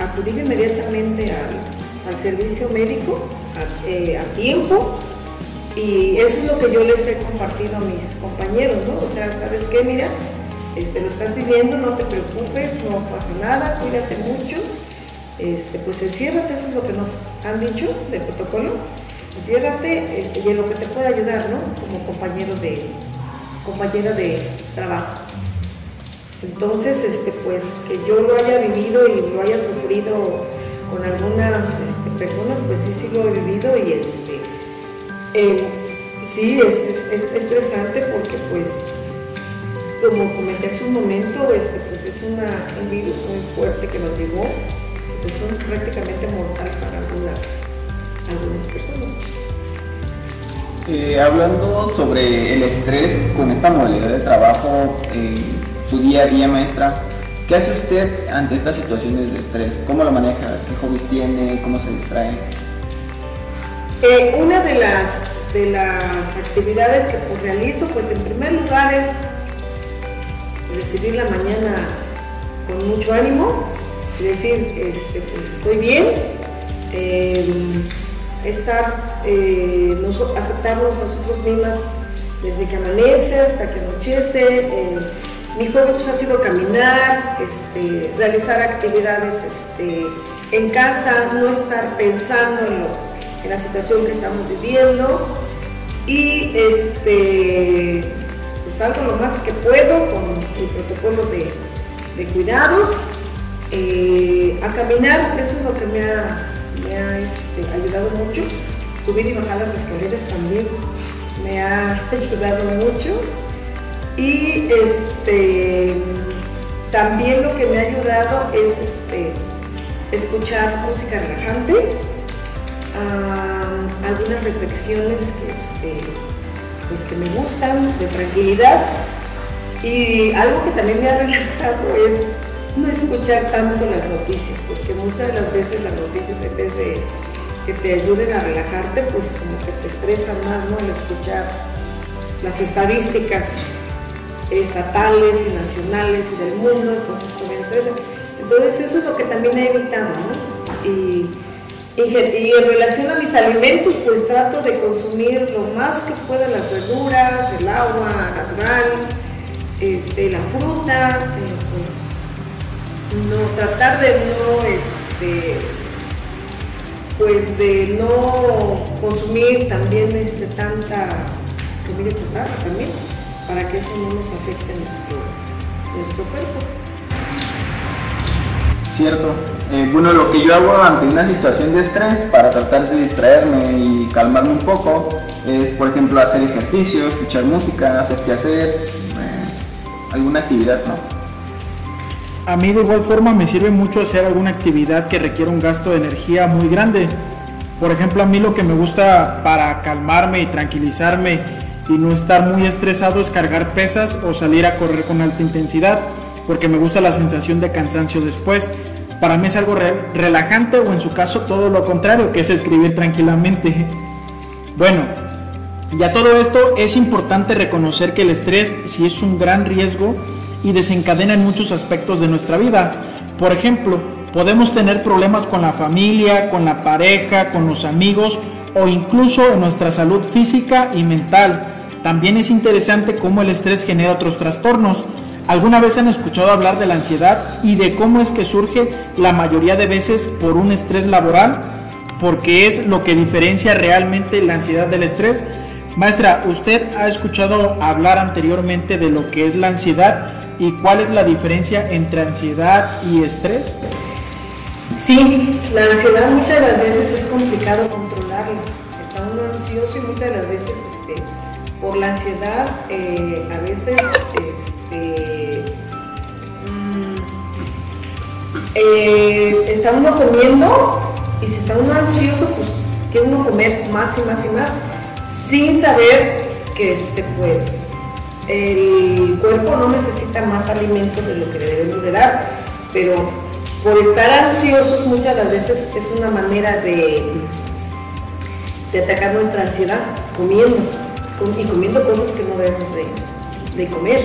acudir inmediatamente al, servicio médico a, eh, a, tiempo. Y eso es lo que yo les he compartido a mis compañeros, ¿no? O sea, ¿sabes qué? Mira, este, lo estás viviendo, no te preocupes, no pasa nada, cuídate mucho. Este, pues enciérrate, eso es lo que nos han dicho de protocolo enciérrate este, y en lo que te pueda ayudar, ¿no? Como compañero de, compañera de trabajo. Entonces, este, pues que yo lo haya vivido y lo haya sufrido con algunas este, personas, pues sí, sí lo he vivido y este, sí, es, estresante porque pues, como comenté hace un momento, este, pues es un virus muy fuerte que nos llegó, pues son prácticamente mortal para algunas algunas personas. Eh, hablando sobre el estrés con esta modalidad de trabajo, eh, su día a día, maestra, ¿qué hace usted ante estas situaciones de estrés? ¿Cómo lo maneja? ¿Qué hobbies tiene? ¿Cómo se distrae? Eh, una de las, de las actividades que pues, realizo, pues en primer lugar es recibir la mañana con mucho ánimo, decir, este, pues estoy bien, estar, eh, aceptarnos nosotros mismas desde que amanece hasta que anochece. Eh, mi hobby pues, ha sido caminar, este, realizar actividades este, en casa, no estar pensando en, la situación que estamos viviendo y este, pues algo lo más que puedo con el protocolo de, cuidados. Eh, a caminar, eso es lo que me ha me ha este, ayudado mucho. Subir y bajar las escaleras también me ha *laughs* ayudado mucho. Y este, también lo que me ha ayudado es este, escuchar música relajante, algunas reflexiones que, este, pues que me gustan, de tranquilidad. Y algo que también me ha *laughs* relajado es no escuchar tanto las noticias, porque muchas de las veces las noticias en vez de que te ayuden a relajarte, pues como que te estresan más, ¿no? El escuchar las estadísticas estatales y nacionales y del mundo, entonces también estresa. Entonces eso es lo que también he evitado, ¿no? Y, y, en relación a mis alimentos, pues trato de consumir lo más que pueda las verduras, el agua natural, este, la fruta, eh, pues, no, tratar de no, este, pues de no consumir también este, tanta comida chatarra también, para que eso no nos afecte nuestro, nuestro cuerpo. Cierto. Eh, bueno, lo que yo hago ante una situación de estrés para tratar de distraerme y calmarme un poco es, por ejemplo, hacer ejercicio, escuchar música, hacer qué hacer, eh, alguna actividad, ¿no? A mí de igual forma me sirve mucho hacer alguna actividad que requiera un gasto de energía muy grande. Por ejemplo, a mí lo que me gusta para calmarme y tranquilizarme y no estar muy estresado es cargar pesas o salir a correr con alta intensidad, porque me gusta la sensación de cansancio después. Para mí es algo relajante o en su caso todo lo contrario, que es escribir tranquilamente. *laughs* Bueno, ya todo esto es importante reconocer que el estrés sí es un gran riesgo y desencadena en muchos aspectos de nuestra vida. Por ejemplo, podemos tener problemas con la familia, con la pareja, con los amigos o incluso en nuestra salud física y mental. También es interesante cómo el estrés genera otros trastornos. ¿Alguna vez han escuchado hablar de la ansiedad y de cómo es que surge la mayoría de veces por un estrés laboral? Porque es lo que diferencia realmente la ansiedad del estrés. Maestra, ¿usted ha escuchado hablar anteriormente de lo que es la ansiedad y cuál es la diferencia entre ansiedad y estrés? Sí, la ansiedad muchas de las veces es complicado controlarla. Está uno ansioso y muchas de las veces este, por la ansiedad eh, a veces este, mm, eh, está uno comiendo y si está uno ansioso pues quiere uno comer más y más y más sin saber que este pues el cuerpo no necesita más alimentos de lo que debemos de dar, pero por estar ansiosos muchas de las veces es una manera de, de atacar nuestra ansiedad comiendo y comiendo cosas que no debemos de, comer.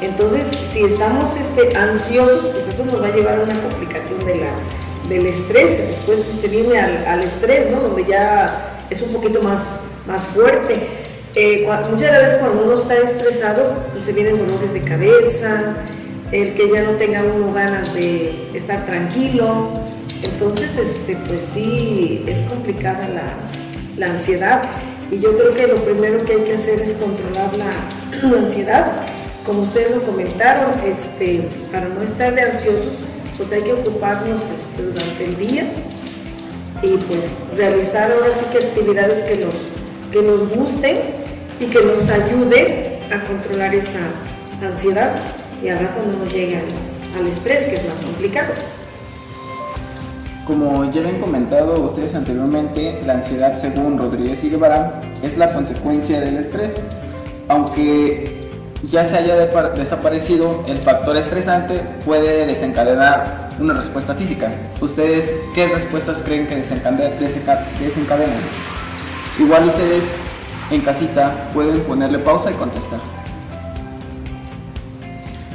Entonces, si estamos este, ansiosos, pues eso nos va a llevar a una complicación de la, del estrés. Después se viene al, estrés, ¿no? Donde ya es un poquito más, más fuerte. Eh, muchas veces cuando uno está estresado, pues se vienen dolores de cabeza, el que ya no tenga uno ganas de estar tranquilo. Entonces, este, pues sí, es complicada la, la ansiedad. Y yo creo que lo primero que hay que hacer es controlar la, *clears throat* ansiedad. Como ustedes lo comentaron, este, para no estar de ansiosos, pues hay que ocuparnos este, durante el día y pues realizar ahora sí que actividades que nos, que nos gusten y que nos ayuden a controlar esa ansiedad y al rato no nos llegue al estrés, que es más complicado. Como ya lo han comentado ustedes anteriormente, la ansiedad, según Rodríguez y Guevara, es la consecuencia del estrés. Aunque ya se haya desaparecido, el factor estresante puede desencadenar una respuesta física. ¿Ustedes qué respuestas creen que desencadenan? Igual ustedes en casita pueden ponerle pausa y contestar.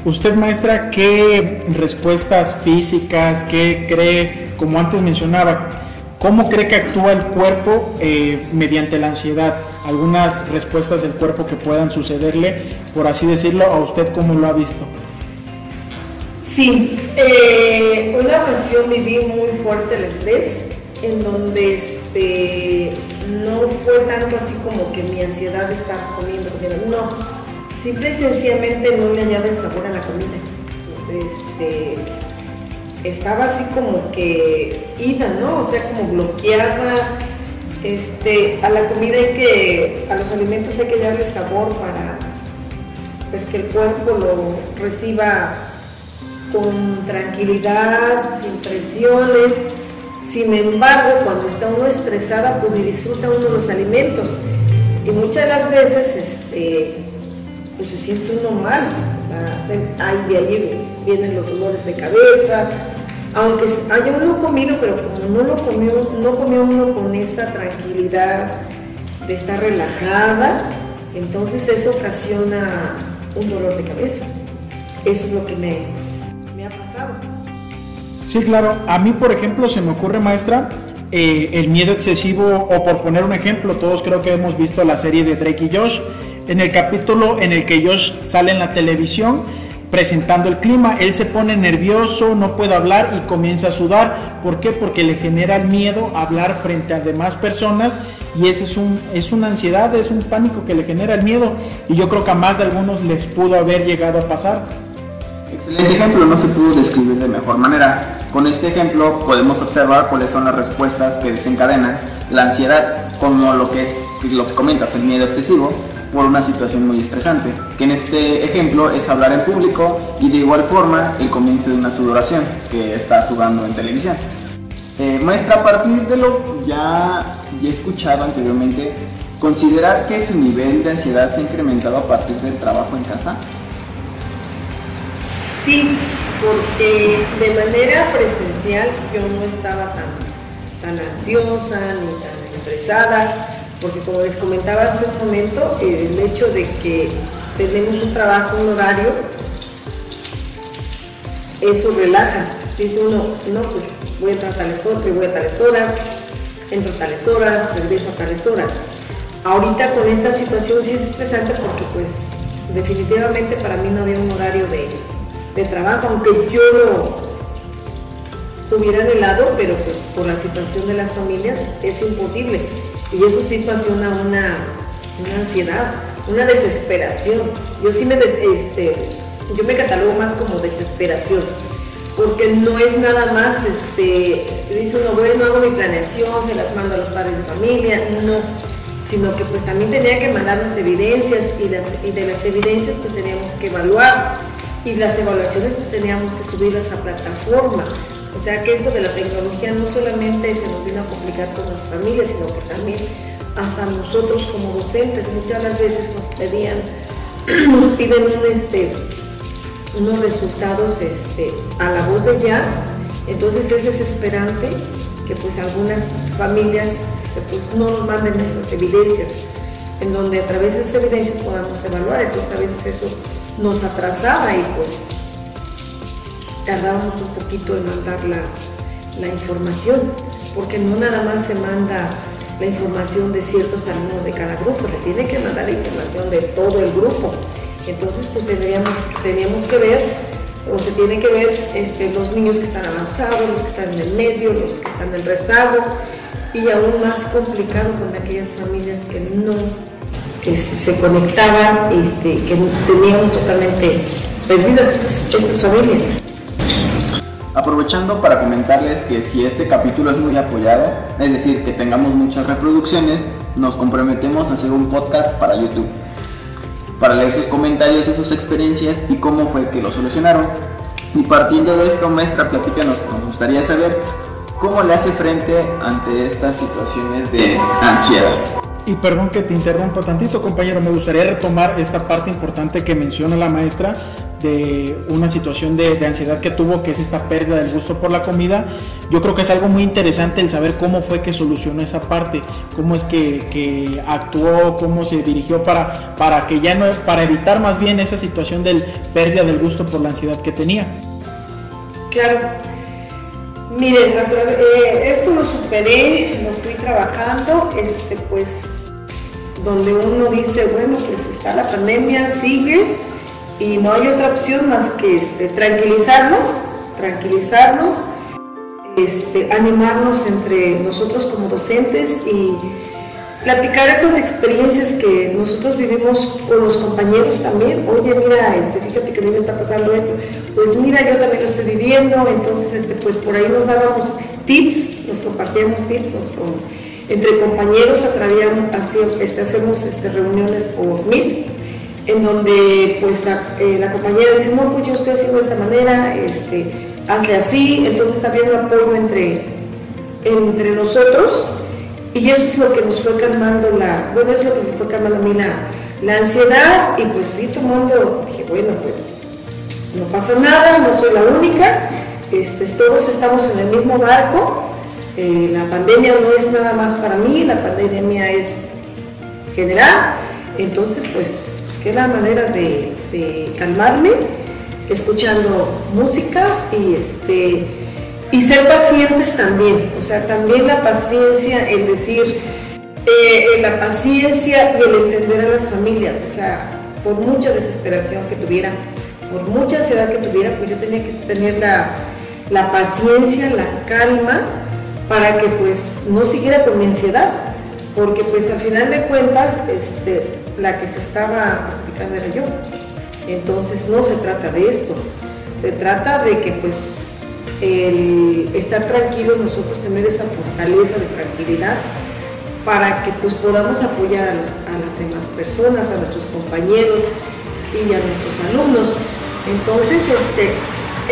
Usted, maestra, ¿qué respuestas físicas, qué cree, como antes mencionaba, cómo cree que actúa el cuerpo eh, mediante la ansiedad? Algunas respuestas del cuerpo que puedan sucederle, por así decirlo, a usted cómo lo ha visto. Sí, eh, una ocasión viví muy fuerte el estrés, en donde este, no fue tanto así como que mi ansiedad estaba comiendo, no simple y sencillamente no le añade sabor a la comida. Este, estaba así como que ida, ¿no? O sea, como bloqueada. Este, a la comida hay que, a los alimentos hay que darle sabor para pues, que el cuerpo lo reciba con tranquilidad, sin presiones. Sin embargo, cuando está uno estresada, pues ni disfruta uno los alimentos. Y muchas de las veces este, pues se siente uno mal, o sea, de ahí vienen los dolores de cabeza, aunque haya uno comido, pero como no lo comió, no comió uno con esa tranquilidad de estar relajada, entonces eso ocasiona un dolor de cabeza. Eso es lo que me. Sí, claro. A mí, por ejemplo, se me ocurre, maestra, eh, el miedo excesivo, o por poner un ejemplo, todos creo que hemos visto la serie de Drake y Josh, en el capítulo en el que Josh sale en la televisión presentando el clima, él se pone nervioso, no puede hablar y comienza a sudar. ¿Por qué? Porque le genera el miedo hablar frente a demás personas y ese es, un, es una ansiedad, es un pánico que le genera el miedo y yo creo que a más de algunos les pudo haber llegado a pasar. Excelente ejemplo, no se pudo describir de mejor manera. Con este ejemplo podemos observar cuáles son las respuestas que desencadenan la ansiedad, como lo que es lo que comentas, el miedo excesivo, por una situación muy estresante, que en este ejemplo es hablar en público y de igual forma el comienzo de una sudoración que está sudando en televisión. Eh, maestra, a partir de lo ya, ya escuchado anteriormente, ¿considerar que su nivel de ansiedad se ha incrementado a partir del trabajo en casa? Sí, porque de manera presencial yo no estaba tan, tan ansiosa ni tan estresada, porque como les comentaba hace un momento, el hecho de que tenemos un trabajo, un horario, eso relaja. Dice uno, no, pues voy a entrar a tales horas, voy a tales horas, entro a tales horas, regreso a tales horas. Ahorita con esta situación sí es estresante porque pues definitivamente para mí no había un horario de, de trabajo, aunque yo lo hubiera anhelado, pero pues por la situación de las familias es imposible. Y eso sí ocasiona una, una ansiedad, una desesperación. Yo sí me, este, yo me catalogo más como desesperación, porque no es nada más, este, dice uno, bueno, hago mi planeación, se las mando a los padres de familia, no, sino que pues también tenía que mandarnos evidencias y, las, y de las evidencias pues teníamos que evaluar y las evaluaciones pues teníamos que subirlas a plataforma. O sea que esto de la tecnología no solamente se nos vino a complicar con las familias, sino que también hasta nosotros como docentes muchas las veces nos pedían, *clears throat* nos piden este, unos resultados este, a la voz de ya. Entonces es desesperante que pues algunas familias este, pues, no manden esas evidencias, en donde a través de esas evidencias podamos evaluar. Entonces a veces eso nos atrasaba y pues tardábamos un poquito en mandar la, información, porque no nada más se manda la información de ciertos alumnos de cada grupo, se tiene que mandar la información de todo el grupo. Entonces, pues teníamos que ver, o se tiene que ver este, los niños que están avanzados, los que están en el medio, los que están en el rezago, y aún más complicado con aquellas familias que no este, se conectaban, este, que tenían totalmente perdidas estas, familias. Aprovechando para comentarles que si este capítulo es muy apoyado, es decir, que tengamos muchas reproducciones, nos comprometemos a hacer un podcast para YouTube, para leer sus comentarios y sus experiencias y cómo fue que lo solucionaron. Y partiendo de esto, maestra, platícanos, nos gustaría saber cómo le hace frente ante estas situaciones de ansiedad. Y perdón que te interrumpa tantito, compañero, me gustaría retomar esta parte importante que menciona la maestra de una situación de, ansiedad que tuvo, que es esta pérdida del gusto por la comida. Yo creo que es algo muy interesante el saber cómo fue que solucionó esa parte, cómo es que, actuó, cómo se dirigió para, para que ya no, para evitar más bien esa situación del pérdida del gusto por la ansiedad que tenía. Claro. Miren, eh, esto lo superé, lo fui trabajando, este, pues donde uno dice, bueno, pues está la pandemia, sigue y no hay otra opción más que este, tranquilizarnos, tranquilizarnos, este, animarnos entre nosotros como docentes y platicar estas experiencias que nosotros vivimos con los compañeros también. Oye, mira, este, fíjate que a mí me está pasando esto. Pues mira, yo también lo estoy viviendo. Entonces, este, pues por ahí nos dábamos tips, nos compartíamos tips con, entre compañeros, este, hacemos este, reuniones por Meet, en donde pues la, eh, compañera dice, no, pues yo estoy haciendo de esta manera, este, hazle así. Entonces había un apoyo entre, entre nosotros y eso es lo que nos fue calmando la, bueno, es lo que me fue calmando a mí la, la ansiedad y pues fui tomando, dije, bueno, pues no pasa nada, no soy la única, este, todos estamos en el mismo barco, eh, la pandemia no es nada más para mí, la pandemia es general, entonces pues busqué la manera de, calmarme, escuchando música y este y ser pacientes también, o sea, también la paciencia, el decir, eh, la paciencia y el entender a las familias, o sea, por mucha desesperación que tuvieran, por mucha ansiedad que tuviera, pues yo tenía que tener la, la paciencia, la calma, para que pues no siguiera con mi ansiedad, porque pues al final de cuentas este, la que se estaba practicando era yo. Entonces no se trata de esto, se trata de que pues el estar tranquilos nosotros tener esa fortaleza de tranquilidad para que pues podamos apoyar a, las demás personas, a nuestros compañeros y a nuestros alumnos. Entonces, este,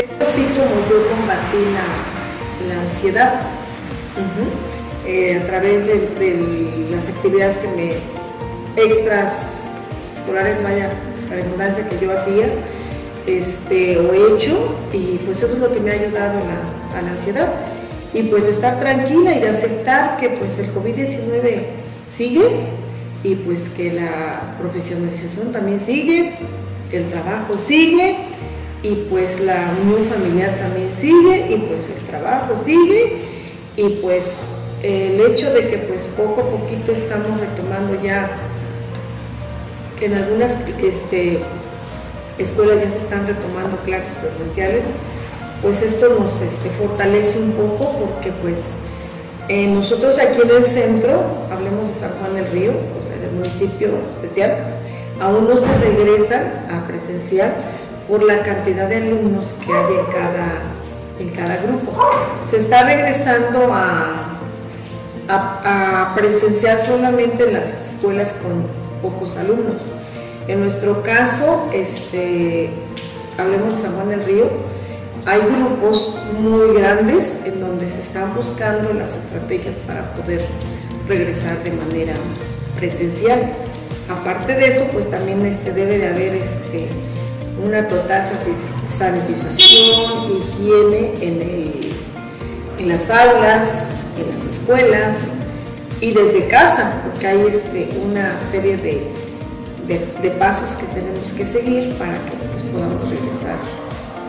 es así como yo combatí la, la ansiedad. Eh, a través de, las actividades que me extras escolares, vaya, la redundancia que yo hacía este, o he hecho y pues eso es lo que me ha ayudado a la, ansiedad. Y pues de estar tranquila y de aceptar que pues el COVID-19 sigue y pues que la profesionalización también sigue, que el trabajo sigue y pues la unión familiar también sigue y pues el trabajo sigue y pues el hecho de que pues poco a poquito estamos retomando ya en algunas este, escuelas ya se están retomando clases presenciales, pues esto nos este, fortalece un poco porque pues eh, nosotros aquí en el centro, hablemos de San Juan del Río, o sea, del municipio especial, aún no se regresa a presencial por la cantidad de alumnos que hay en cada, en cada grupo. Se está regresando a, a, presenciar solamente en las escuelas con pocos alumnos. En nuestro caso, este, hablemos de San Juan del Río, hay grupos muy grandes en donde se están buscando las estrategias para poder regresar de manera presencial. Aparte de eso, pues también este, debe de haber este, una total sanitización, higiene en, las aulas, en las escuelas y desde casa, porque hay este, una serie de, de, pasos que tenemos que seguir para que pues, podamos regresar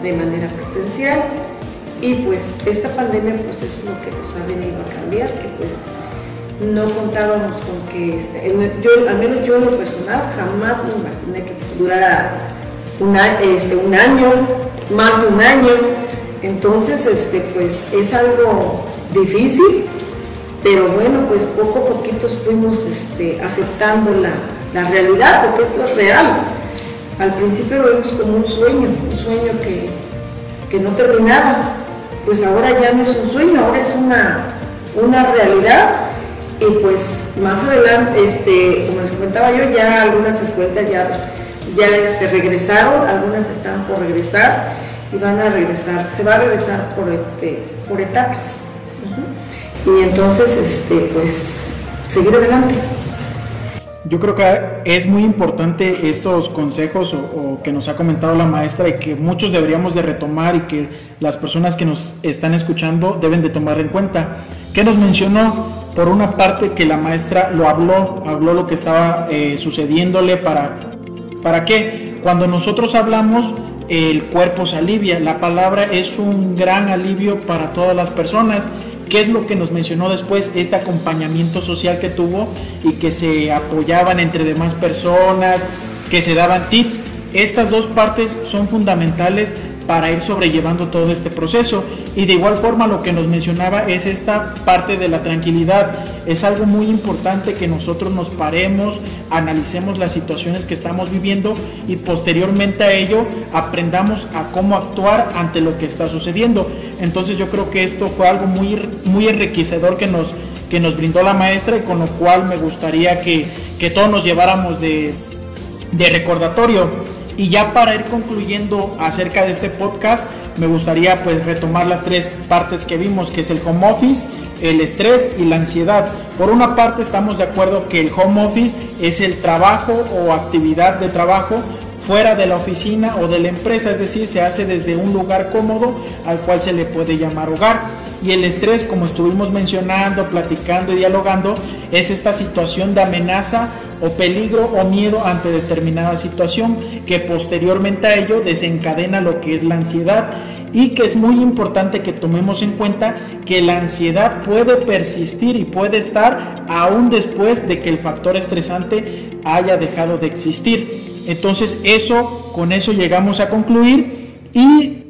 de manera presencial. Y pues esta pandemia pues es lo que nos ha venido a cambiar, que pues no contábamos con que, este, yo, al menos yo en lo personal jamás me imaginé que durara este, un año, más de un año. Entonces, este, pues es algo difícil, pero bueno, pues poco a poquito fuimos este, aceptando la, la, realidad, porque esto es real. Al principio lo vimos como un sueño, un sueño que, que no terminaba. Pues ahora ya no es un sueño, ahora es una, una realidad. Y pues más adelante, este, como les comentaba yo, ya algunas escuelas ya ya este, regresaron, algunas están por regresar y van a regresar, se va a regresar por, este, por etapas. Y entonces, este, pues, seguir adelante. Yo creo que es muy importante estos consejos o, que nos ha comentado la maestra y que muchos deberíamos de retomar y que las personas que nos están escuchando deben de tomar en cuenta. ¿Qué nos mencionó? Por una parte que la maestra lo habló, habló lo que estaba eh, sucediéndole para ¿Para qué? Cuando nosotros hablamos, el cuerpo se alivia. La palabra es un gran alivio para todas las personas. ¿Qué es lo que nos mencionó después? Este acompañamiento social que tuvo y que se apoyaban entre demás personas, que se daban tips. Estas dos partes son fundamentales para ir sobrellevando todo este proceso. Y de igual forma lo que nos mencionaba es esta parte de la tranquilidad. Es algo muy importante que nosotros nos paremos, analicemos las situaciones que estamos viviendo y posteriormente a ello aprendamos a cómo actuar ante lo que está sucediendo. Entonces yo creo que esto fue algo muy, muy enriquecedor que nos, que nos brindó la maestra y con lo cual me gustaría que, que todos nos lleváramos de, de recordatorio. Y ya para ir concluyendo acerca de este podcast, me gustaría pues retomar las tres partes que vimos, que es el home office, el estrés y la ansiedad. Por una parte estamos de acuerdo que el home office es el trabajo o actividad de trabajo fuera de la oficina o de la empresa, es decir, se hace desde un lugar cómodo al cual se le puede llamar hogar. Y el estrés, como estuvimos mencionando, platicando y dialogando, es esta situación de amenaza o peligro o miedo ante determinada situación que posteriormente a ello desencadena lo que es la ansiedad. Y que es muy importante que tomemos en cuenta que la ansiedad puede persistir y puede estar aún después de que el factor estresante haya dejado de existir. Entonces eso, con eso llegamos a concluir. Y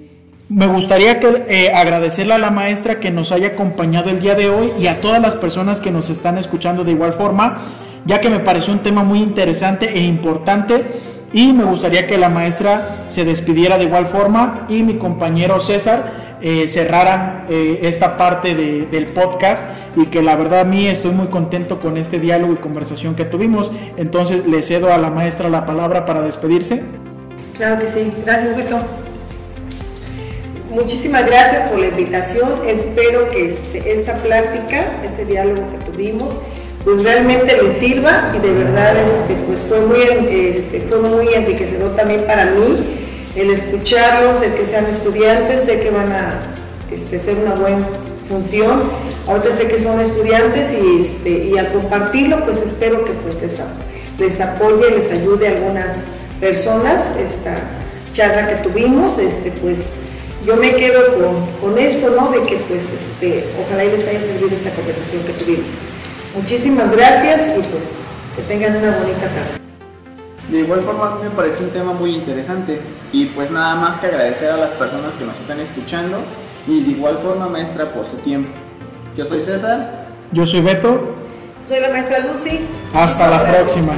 me gustaría que, eh, agradecerle a la maestra que nos haya acompañado el día de hoy y a todas las personas que nos están escuchando de igual forma, ya que me pareció un tema muy interesante e importante y me gustaría que la maestra se despidiera de igual forma y mi compañero César eh, cerrara eh, esta parte del podcast y que la verdad a mí estoy muy contento con este diálogo y conversación que tuvimos. Entonces le cedo a la maestra la palabra para despedirse. Claro que sí, gracias Beto. Muchísimas gracias por la invitación. Espero que este, esta plática, este diálogo que tuvimos, pues realmente les sirva y de verdad este, pues fue muy, este, fue muy enriquecedor también para mí el escucharlos, el que sean estudiantes, sé que van a este, hacer una buena función, ahorita sé que son estudiantes y, este, y al compartirlo pues espero que pues les, apoye, les ayude a algunas personas esta charla que tuvimos, este, pues yo me quedo con, con esto, ¿no? De que pues este, ojalá les haya servido esta conversación que tuvimos. Muchísimas gracias y pues que tengan una bonita tarde. De igual forma me parece un tema muy interesante y pues nada más que agradecer a las personas que nos están escuchando y de igual forma maestra por su tiempo. Yo soy César. Yo soy Beto. Soy la maestra Lucy. Hasta la próxima.